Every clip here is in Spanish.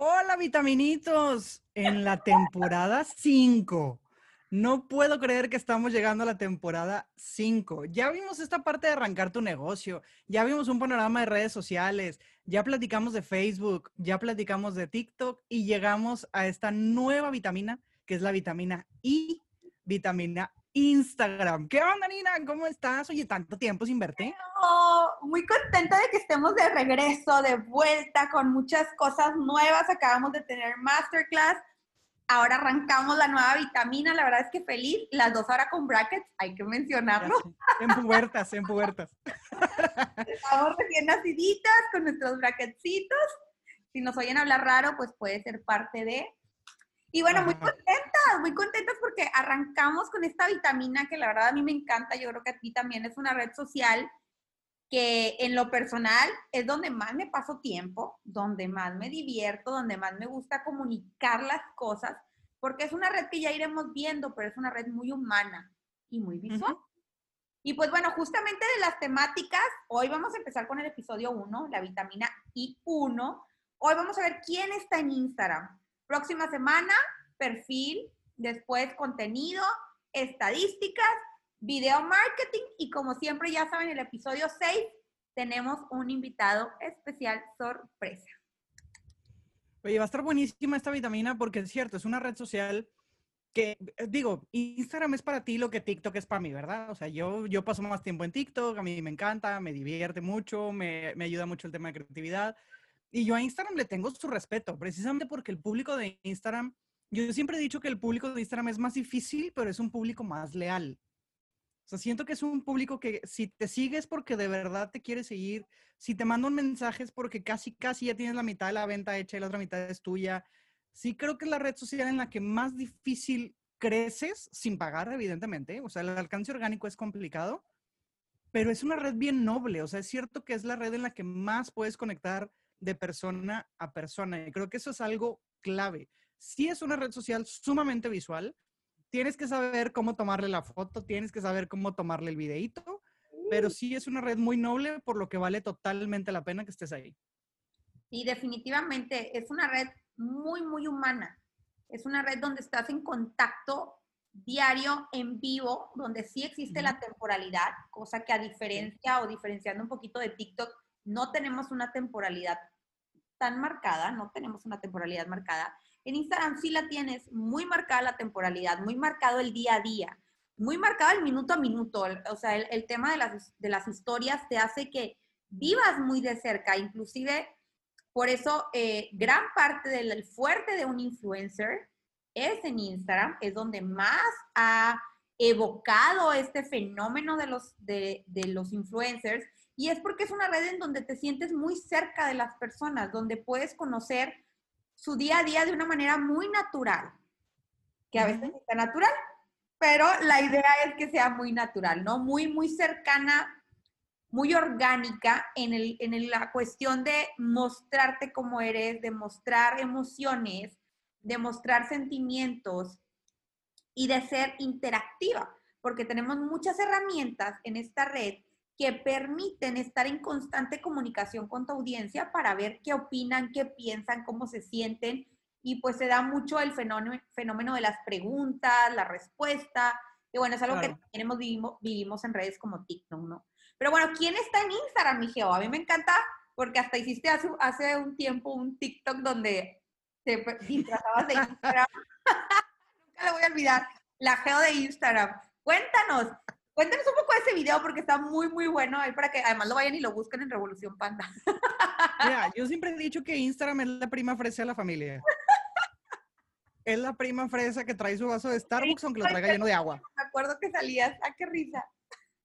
Hola, vitaminitos, en la temporada 5. No puedo creer que estamos llegando a la temporada 5. Ya vimos esta parte de arrancar tu negocio, ya vimos un panorama de redes sociales, ya platicamos de Facebook, ya platicamos de TikTok y llegamos a esta nueva vitamina que es la vitamina I, vitamina Instagram. ¿Qué onda, Nina? ¿Cómo estás? Oye, tanto tiempo sin verte. muy contenta de que estemos de regreso, de vuelta, con muchas cosas nuevas. Acabamos de tener masterclass. Ahora arrancamos la nueva vitamina. La verdad es que feliz. Las dos ahora con brackets, hay que mencionarlo. En pubertas, en pubertas. Estamos recién naciditas con nuestros bracketcitos. Si nos oyen hablar raro, pues puede ser parte de. Y bueno, muy contentas, muy contentas porque arrancamos con esta vitamina que la verdad a mí me encanta, yo creo que a ti también es una red social que en lo personal es donde más me paso tiempo, donde más me divierto, donde más me gusta comunicar las cosas, porque es una red que ya iremos viendo, pero es una red muy humana y muy visual. Y pues bueno, justamente de las temáticas, hoy vamos a empezar con el episodio 1, la vitamina I1. Hoy vamos a ver quién está en Instagram. Próxima semana, perfil, después contenido, estadísticas, video marketing y como siempre ya saben, el episodio 6 tenemos un invitado especial sorpresa. Oye, va a estar buenísima esta vitamina porque es cierto, es una red social que, eh, digo, Instagram es para ti lo que TikTok es para mí, ¿verdad? O sea, yo, yo paso más tiempo en TikTok, a mí me encanta, me divierte mucho, me, me ayuda mucho el tema de creatividad. Y yo a Instagram le tengo su respeto, precisamente porque el público de Instagram, yo siempre he dicho que el público de Instagram es más difícil, pero es un público más leal. O sea, siento que es un público que si te sigues porque de verdad te quiere seguir, si te mandan mensajes porque casi, casi ya tienes la mitad de la venta hecha y la otra mitad es tuya. Sí creo que es la red social en la que más difícil creces sin pagar, evidentemente. O sea, el alcance orgánico es complicado, pero es una red bien noble. O sea, es cierto que es la red en la que más puedes conectar de persona a persona. Y creo que eso es algo clave. Si es una red social sumamente visual, tienes que saber cómo tomarle la foto, tienes que saber cómo tomarle el videíto, pero sí es una red muy noble, por lo que vale totalmente la pena que estés ahí. Y definitivamente es una red muy, muy humana. Es una red donde estás en contacto diario, en vivo, donde sí existe la temporalidad, cosa que a diferencia o diferenciando un poquito de TikTok, no tenemos una temporalidad tan marcada, no tenemos una temporalidad marcada. En Instagram sí la tienes muy marcada la temporalidad, muy marcado el día a día, muy marcado el minuto a minuto. O sea, el, tema de las, de las, historias te hace que vivas muy de cerca, inclusive por eso eh, gran parte del fuerte de un influencer es en Instagram, es donde más ha evocado este fenómeno de los, de, de los influencers y es porque es una red en donde te sientes muy cerca de las personas, donde puedes conocer su día a día de una manera muy natural, que a veces está natural, pero la idea es que sea muy natural, ¿no? Muy, muy cercana, muy orgánica en, el, en la cuestión de mostrarte cómo eres, de mostrar emociones, de mostrar sentimientos y de ser interactiva, porque tenemos muchas herramientas en esta red que permiten estar en constante comunicación con tu audiencia para ver qué opinan, qué piensan, cómo se sienten. Y pues se da mucho el fenómeno, fenómeno de las preguntas, la respuesta. Y bueno, es algo que también vivimos, vivimos en redes como TikTok, ¿no? Pero bueno, ¿quién está en Instagram, mi Geo? A mí me encanta porque hasta hiciste hace, hace un tiempo un TikTok donde te disfrazabas de Instagram. Nunca le voy a olvidar. La Geo de Instagram. Cuéntanos, Cuéntanos un poco de ese video porque está muy, muy bueno ahí para que además lo vayan y lo busquen en Revolución Panda. Mira, yo siempre he dicho que Instagram es la prima fresa de la familia. Es la prima fresa que trae su vaso de Starbucks aunque lo traiga lleno de agua. Me acuerdo que salías, ¡ah, qué risa!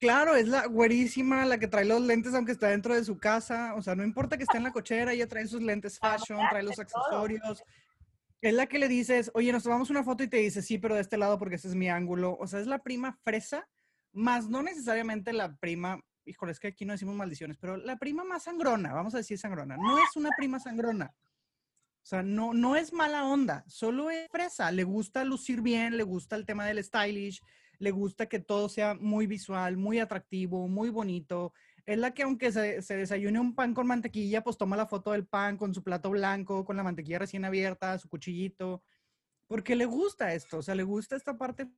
Claro, es la güerísima, la que trae los lentes aunque está dentro de su casa. O sea, no importa que esté en la cochera, ella trae sus lentes fashion, trae los accesorios. Es la que le dices, oye, nos tomamos una foto y te dice, sí, pero de este lado porque ese es mi ángulo. O sea, es la prima fresa más no necesariamente la prima, híjole, es que aquí no decimos maldiciones, pero la prima más sangrona, vamos a decir sangrona, no es una prima sangrona. O sea, no, no es mala onda, solo es fresa, le gusta lucir bien, le gusta el tema del stylish, le gusta que todo sea muy visual, muy atractivo, muy bonito. Es la que aunque se, se, desayune un pan con mantequilla, pues toma la foto del pan con su plato blanco, con la mantequilla recién abierta, su cuchillito, porque le gusta esto, o sea, le gusta esta parte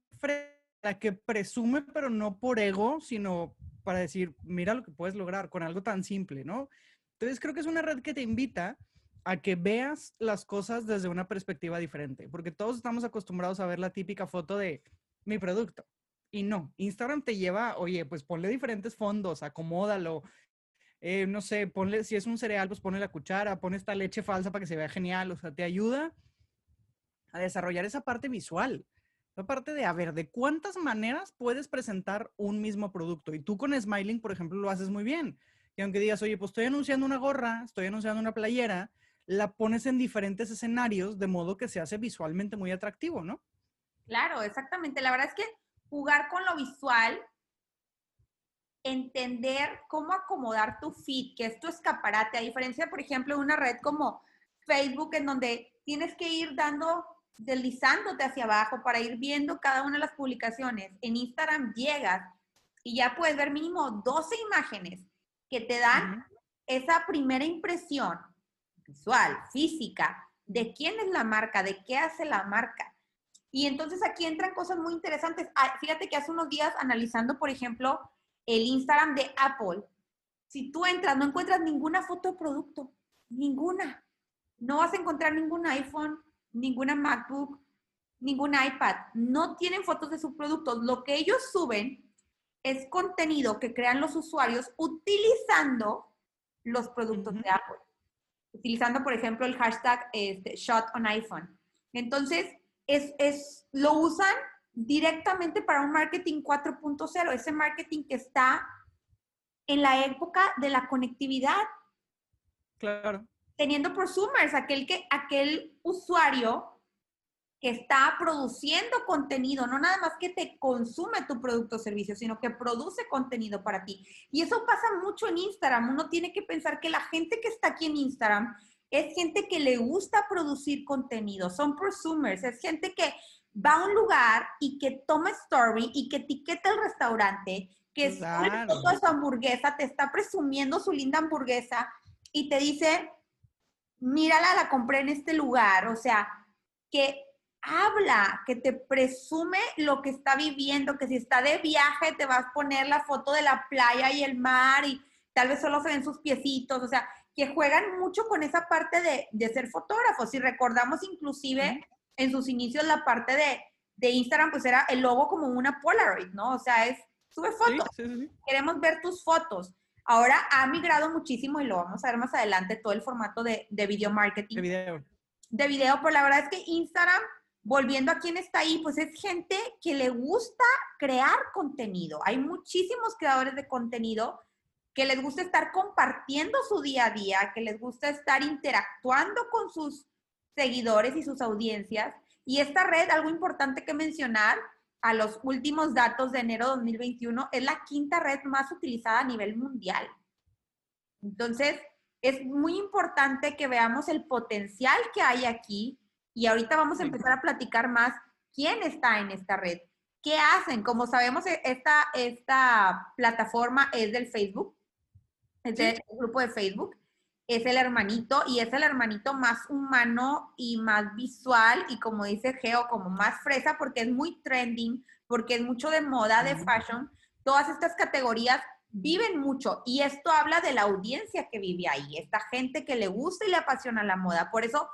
la que presume, pero no por ego, sino para decir, mira lo que puedes lograr con algo tan simple, ¿no? Entonces creo que es una red que te invita a que veas las cosas desde una perspectiva diferente, porque todos estamos acostumbrados a ver la típica foto de mi producto. Y no, Instagram te lleva, oye, pues ponle diferentes fondos, acomódalo. Eh, no sé, ponle, si es un cereal, pues ponle la cuchara, pone esta leche falsa para que se vea genial. O sea, te ayuda a desarrollar esa parte visual. Esa parte de, a ver, de cuántas maneras puedes presentar un mismo producto. Y tú con Smiling, por ejemplo, lo haces muy bien. Y aunque digas, oye, pues estoy anunciando una gorra, estoy anunciando una playera, la pones en diferentes escenarios de modo que se hace visualmente muy atractivo, ¿no? Claro, exactamente. La verdad es que jugar con lo visual, entender cómo acomodar tu feed, que es tu escaparate, a diferencia, por ejemplo, de una red como Facebook, en donde tienes que ir dando, deslizándote hacia abajo para ir viendo cada una de las publicaciones. En Instagram llegas y ya puedes ver mínimo 12 imágenes que te dan esa primera impresión visual, física, de quién es la marca, de qué hace la marca. Y entonces aquí entran cosas muy interesantes. Ah, fíjate que hace unos días analizando, por ejemplo, el Instagram de Apple, si tú entras, no encuentras ninguna foto de producto, ninguna. No vas a encontrar ningún iPhone, ninguna MacBook, ningún iPad. No tienen fotos de sus productos. Lo que ellos suben es contenido que crean los usuarios utilizando los productos de Apple utilizando, por ejemplo, el hashtag este, shot on iPhone. Entonces, es, es, lo usan directamente para un marketing 4.0, ese marketing que está en la época de la conectividad. Claro. Teniendo prosumers, aquel, que, aquel usuario que está produciendo contenido, no nada más que te consume tu producto o servicio, sino que produce contenido para ti. Y eso pasa mucho en Instagram. Uno tiene que pensar que la gente que está aquí en Instagram es gente que le gusta producir contenido, son prosumers, es gente que va a un lugar y que toma story y que etiqueta el restaurante, que foto de su hamburguesa, te está presumiendo su linda hamburguesa y te dice, mírala, la compré en este lugar. O sea, que habla, que te presume lo que está viviendo, que si está de viaje te vas a poner la foto de la playa y el mar y tal vez solo se ven sus piecitos, o sea, que juegan mucho con esa parte de, ser fotógrafos. Si recordamos inclusive en sus inicios la parte de, Instagram, pues era el logo como una Polaroid, ¿no? O sea, es, sube fotos, queremos ver tus fotos. Ahora ha migrado muchísimo y lo vamos a ver más adelante, todo el formato de, de video marketing. De video. De video, pero la verdad es que Instagram volviendo a quién está ahí, pues es gente que le gusta crear contenido. Hay muchísimos creadores de contenido que les gusta estar compartiendo su día a día, que les gusta estar interactuando con sus seguidores y sus audiencias. Y esta red, algo importante que mencionar, a los últimos datos de enero de 2021, es la quinta red más utilizada a nivel mundial. Entonces, es muy importante que veamos el potencial que hay aquí, y ahorita vamos a empezar a platicar más quién está en esta red, qué hacen. Como sabemos, e, esta, esta plataforma es del Facebook, es del grupo de Facebook, es el hermanito y es el hermanito más humano y más visual y como dice Geo, como más fresa porque es muy trending, porque es mucho de moda, de fashion. Todas estas categorías viven mucho y esto habla de la audiencia que vive ahí, esta gente que le gusta y le apasiona la moda. Por eso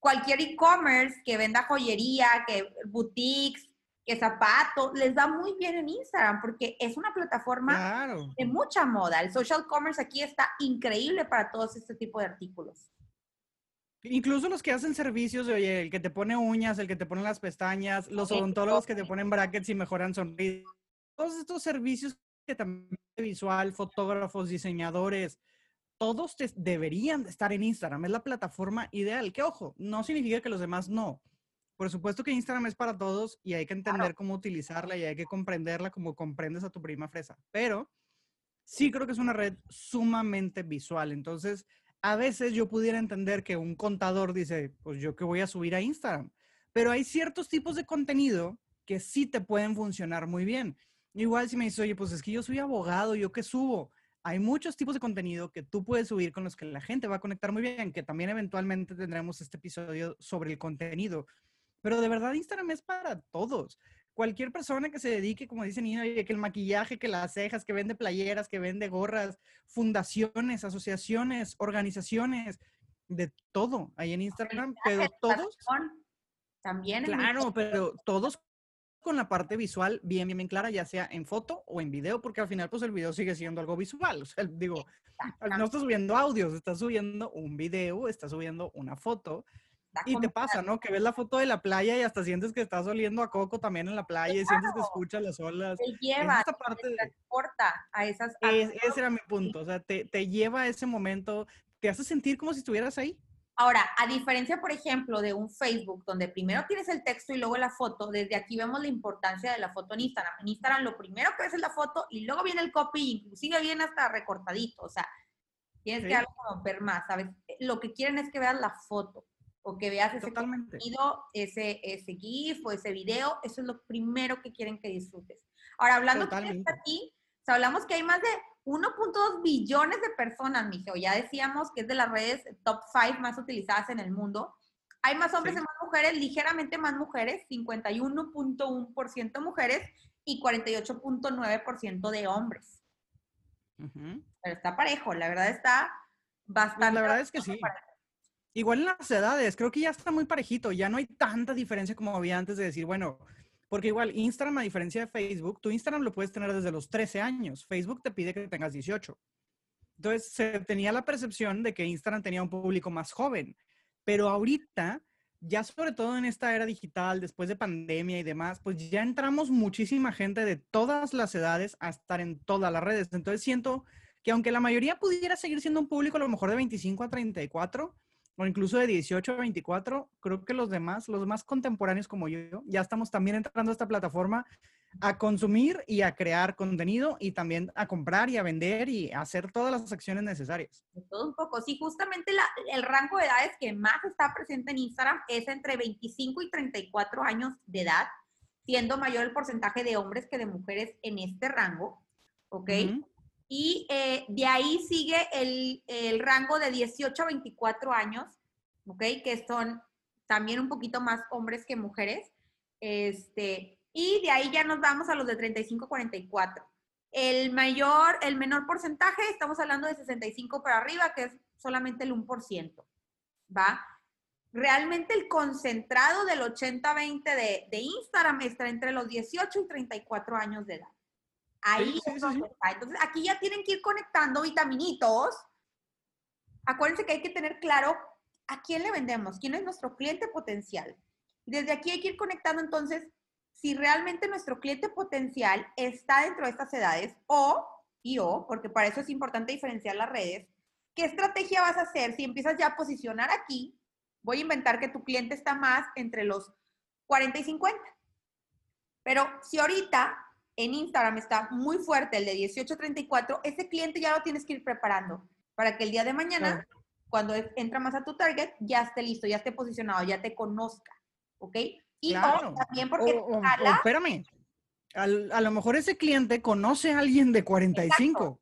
cualquier e-commerce que venda joyería, que boutiques, que zapatos, les va muy bien en Instagram porque es una plataforma de mucha moda. El social commerce aquí está increíble para todos este tipo de artículos. Incluso los que hacen servicios, oye, el que te pone uñas, el que te pone las pestañas, los odontólogos que te ponen brackets y mejoran sonrisas. Todos estos servicios que también visual, fotógrafos, diseñadores, todos deberían estar en Instagram. Es la plataforma ideal. Que ojo, no significa que los demás no. Por supuesto que Instagram es para todos y hay que entender cómo utilizarla y hay que comprenderla como comprendes a tu prima fresa. Pero sí creo que es una red sumamente visual. Entonces, a veces yo pudiera entender que un contador dice, pues yo que voy a subir a Instagram. Pero hay ciertos tipos de contenido que sí te pueden funcionar muy bien. Igual si me dices, oye, pues es que yo soy abogado, ¿yo qué subo? hay muchos tipos de contenido que tú puedes subir con los que la gente va a conectar muy bien, que también eventualmente tendremos este episodio sobre el contenido. Pero de verdad Instagram es para todos. Cualquier persona que se dedique, como dice Nina, que el maquillaje, que las cejas, que vende playeras, que vende gorras, fundaciones, asociaciones, organizaciones, de todo ahí en Instagram, pero todos... También. Claro, pero todos con la parte visual bien, bien, bien clara, ya sea en foto o en video, porque al final, pues el video sigue siendo algo visual. O sea, digo, no estás subiendo audios, estás subiendo un video, estás subiendo una foto. Y te pasa, ¿no? Que ves la foto de la playa y hasta sientes que estás oliendo a coco también en la playa y sientes que escuchas las olas. Te lleva, esta parte te transporta a esas... ese era mi punto, o sea, te, te lleva a ese momento, te hace sentir como si estuvieras ahí. Ahora, a diferencia, por ejemplo, de un Facebook, donde primero tienes el texto y luego la foto, desde aquí vemos la importancia de la foto en Instagram. En Instagram lo primero que ves es la foto y luego viene el copy, inclusive viene hasta recortadito. O sea, tienes que como ver más, ¿sabes? Lo que quieren es que veas la foto o que veas ese contenido, ese, ese GIF o ese video. Eso es lo primero que quieren que disfrutes. Ahora, hablando de aquí, hablamos que hay más de 1.2 billones de personas, Mijo. Ya decíamos que es de las redes top 5 más utilizadas en el mundo. Hay más hombres y más mujeres, ligeramente más mujeres, 51.1% mujeres y 48.9% de hombres. Pero está parejo, la verdad está bastante. la verdad es que sí. Igual en las edades, creo que ya está muy parejito, ya no hay tanta diferencia como había antes de decir, bueno, porque igual Instagram, a diferencia de Facebook, tu Instagram lo puedes tener desde los 13 años. Facebook te pide que tengas 18. Entonces se tenía la percepción de que Instagram tenía un público más joven. Pero ahorita, ya sobre todo en esta era digital, después de pandemia y demás, pues ya entramos muchísima gente de todas las edades a estar en todas las redes. Entonces siento que aunque la mayoría pudiera seguir siendo un público a lo mejor de 25 a 34, o incluso de 18 a 24, creo que los demás, los más contemporáneos como yo, ya estamos también entrando a esta plataforma a consumir y a crear contenido y también a comprar y a vender y a hacer todas las acciones necesarias. todo un poco. Sí, justamente el rango de edades que más está presente en Instagram es entre 25 y 34 años de edad, siendo mayor el porcentaje de hombres que de mujeres en este rango. ¿Ok? Y eh, de ahí sigue el, el, rango de 18 a 24 años, ¿ok? Que son también un poquito más hombres que mujeres. Este, y de ahí ya nos vamos a los de 35 a 44. El mayor, el menor porcentaje, estamos hablando de 65 para arriba, que es solamente el 1%, ¿va? Realmente el concentrado del 80-20 de, de Instagram está entre los 18 y 34 años de edad. Ahí Entonces, aquí ya tienen que ir conectando vitaminitos. Acuérdense que hay que tener claro a quién le vendemos, quién es nuestro cliente potencial. Desde aquí hay que ir conectando entonces si realmente nuestro cliente potencial está dentro de estas edades o, y o, porque para eso es importante diferenciar las redes, ¿qué estrategia vas a hacer si empiezas ya a posicionar aquí? Voy a inventar que tu cliente está más entre los 40 y 50. Pero si ahorita en Instagram está muy fuerte el de 1834, ese cliente ya lo tienes que ir preparando para que el día de mañana, cuando entra más a tu target, ya esté listo, ya esté posicionado, ya te conozca. ¿Ok? Y también porque. espérame. a lo mejor ese cliente conoce a alguien de 45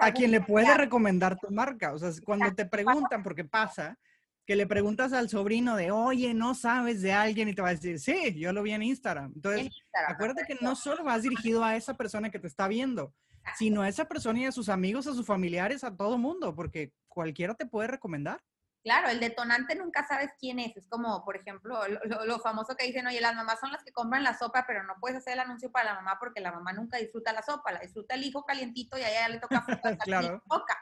a quien le puede recomendar tu marca. O sea, cuando te preguntan, porque pasa, que le preguntas al sobrino de, oye, no sabes de alguien y te va a decir, sí, yo lo vi en Instagram. Entonces, acuérdate que no solo vas dirigido a esa persona que te está viendo, sino a esa persona y a sus amigos, a sus familiares, a todo mundo, porque cualquiera te puede recomendar. Claro, el detonante nunca sabes quién es. Es como, por ejemplo, lo, famoso que dicen, oye, las mamás son las que compran la sopa, pero no puedes hacer el anuncio para la mamá porque la mamá nunca disfruta la sopa, la disfruta el hijo calientito y a ella le toca claro. boca.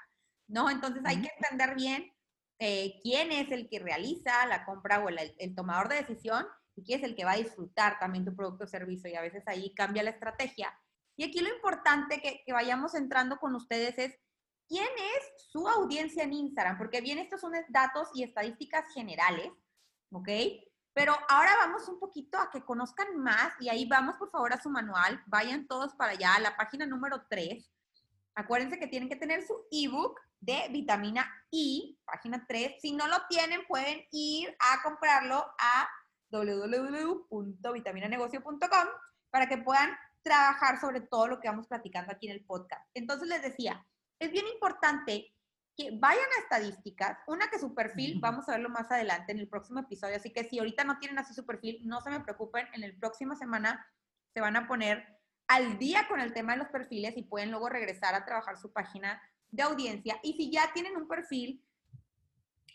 ¿No? Entonces hay que entender bien eh, quién es el que realiza la compra o el, tomador de decisión y quién es el que va a disfrutar también tu producto o servicio. Y a veces ahí cambia la estrategia. Y aquí lo importante que, que vayamos entrando con ustedes es quién es su audiencia en Instagram, porque bien, estos son datos y estadísticas generales, ¿ok? Pero ahora vamos un poquito a que conozcan más y ahí vamos por favor a su manual, vayan todos para allá, a la página número 3. Acuérdense que tienen que tener su ebook de vitamina I, página 3. Si no lo tienen, pueden ir a comprarlo a www.vitaminanegocio.com para que puedan trabajar sobre todo lo que vamos platicando aquí en el podcast. Entonces les decía, es bien importante que vayan a estadísticas, una que su perfil, vamos a verlo más adelante en el próximo episodio, así que si ahorita no tienen así su perfil, no se me preocupen, en el próximo semana se van a poner al día con el tema de los perfiles y pueden luego regresar a trabajar su página de audiencia. Y si ya tienen un perfil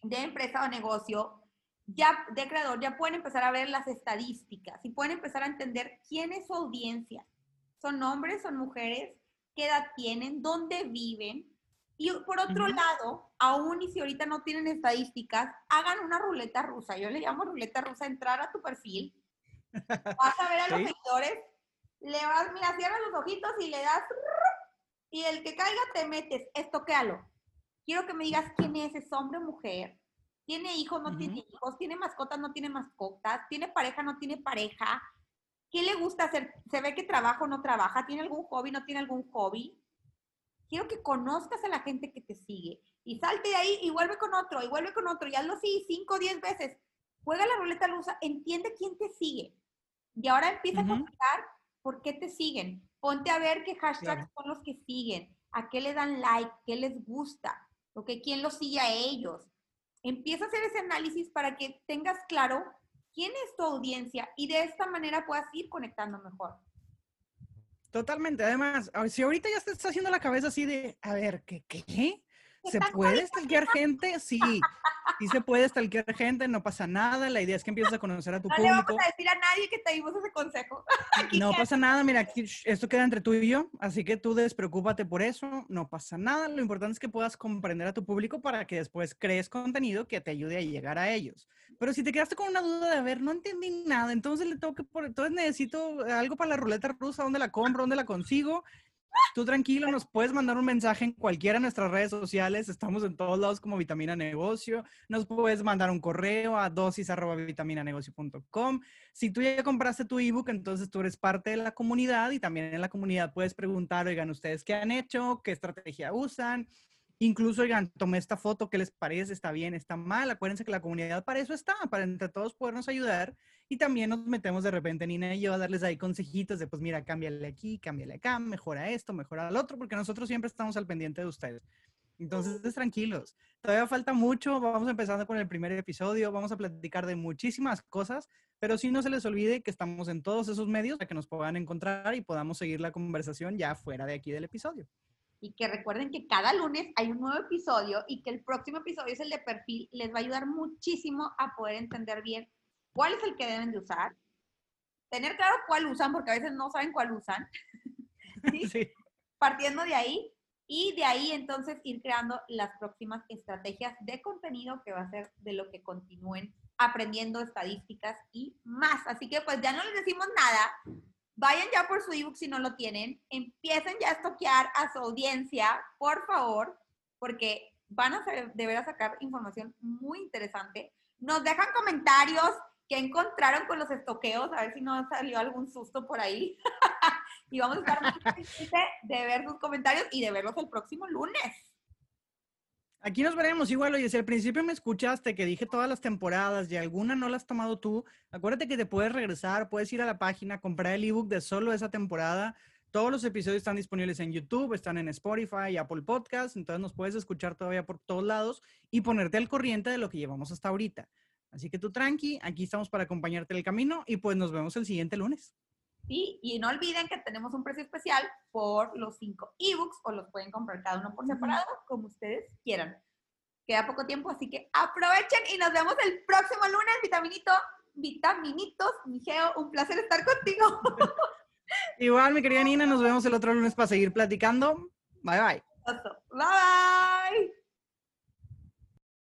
de empresa o negocio, ya de creador, ya pueden empezar a ver las estadísticas y pueden empezar a entender quién es su audiencia. ¿Son hombres, son mujeres? ¿Qué edad tienen? ¿Dónde viven? Y por otro lado, aún y si ahorita no tienen estadísticas, hagan una ruleta rusa. Yo le llamo ruleta rusa, entrar a tu perfil, vas a ver a los seguidores, le vas, mira, cierras los ojitos y le das, y el que caiga te metes, estoquéalo. Quiero que me digas quién es, ese hombre o mujer, tiene hijos, no tiene hijos, tiene mascotas, no tiene mascotas, tiene pareja, no tiene pareja, ¿qué le gusta hacer? ¿Se ve que trabaja o no trabaja? ¿Tiene algún hobby, no tiene algún hobby? Quiero que conozcas a la gente que te sigue y salte de ahí y vuelve con otro y vuelve con otro y hazlo así cinco o diez veces. Juega la ruleta rusa, entiende quién te sigue. Y ahora empieza a contar por qué te siguen. Ponte a ver qué hashtags son los que siguen, a qué le dan like, qué les gusta, quién los sigue a ellos. Empieza a hacer ese análisis para que tengas claro quién es tu audiencia y de esta manera puedas ir conectando mejor. Totalmente. Además, si ahorita ya te está haciendo la cabeza así de, a ver, ¿qué? qué? ¿Se puede stalkear gente? Sí, sí se puede stalkear gente, no pasa nada. La idea es que empieces a conocer a tu público. No le vamos a decir a nadie que te dimos ese consejo. no pasa nada, mira, esto queda entre tú y yo, así que tú despreocúpate por eso, no pasa nada. Lo importante es que puedas comprender a tu público para que después crees contenido que te ayude a llegar a ellos. Pero si te quedaste con una duda de, a ver, no entendí nada, entonces le tengo que por, entonces necesito algo para la ruleta rusa, ¿dónde la compro? ¿Dónde la consigo? Tú tranquilo, nos puedes mandar un mensaje en cualquiera de nuestras redes sociales. Estamos en todos lados como Vitamina Negocio. Nos puedes mandar un correo a dosis Si tú ya compraste tu ebook, entonces tú eres parte de la comunidad y también en la comunidad puedes preguntar, oigan, ¿ustedes qué han hecho? ¿Qué estrategia usan? Incluso, oigan, tomé esta foto, ¿qué les parece? ¿Está bien? ¿Está mal? Acuérdense que la comunidad para eso está, para entre todos podernos ayudar. Y también nos metemos de repente, Nina y yo, a darles ahí consejitos de, pues mira, cámbiale aquí, cámbiale acá, mejora esto, mejora lo otro, porque nosotros siempre estamos al pendiente de ustedes. Entonces, tranquilos. Todavía falta mucho. Vamos empezando con el primer episodio. Vamos a platicar de muchísimas cosas, pero sí no se les olvide que estamos en todos esos medios para que nos puedan encontrar y podamos seguir la conversación ya fuera de aquí del episodio y que recuerden que cada lunes hay un nuevo episodio y que el próximo episodio es el de perfil. Les va a ayudar muchísimo a poder entender bien cuál es el que deben de usar, tener claro cuál usan, porque a veces no saben cuál usan. ¿sí? Partiendo de ahí y de ahí entonces ir creando las próximas estrategias de contenido que va a ser de lo que continúen aprendiendo estadísticas y más. Así que pues ya no les decimos nada, Vayan ya por su ebook si no lo tienen. Empiecen ya a estoquear a su audiencia, por favor, porque van a de deber sacar información muy interesante. Nos dejan comentarios que encontraron con los estoqueos, a ver si no salió algún susto por ahí. y vamos a estar muy pendientes de ver sus comentarios y de verlos el próximo lunes. Aquí nos veremos igual, oye, si al principio me escuchaste que dije todas las temporadas y alguna no la has tomado tú, acuérdate que te puedes regresar, puedes ir a la página, comprar el ebook de solo esa temporada. Todos los episodios están disponibles en YouTube, están en Spotify Apple Podcasts, entonces nos puedes escuchar todavía por todos lados y ponerte al corriente de lo que llevamos hasta ahorita. Así que tú tranqui, aquí estamos para acompañarte en el camino y pues nos vemos el siguiente lunes. Y no olviden que tenemos un precio especial por los cinco ebooks o los pueden comprar cada uno por separado, como ustedes quieran. Queda poco tiempo, así que aprovechen y nos vemos el próximo lunes, vitaminito, vitaminitos. Migeo, un placer estar contigo. Igual, mi querida Nina, nos vemos el otro lunes para seguir platicando. Bye, bye. Bye, bye.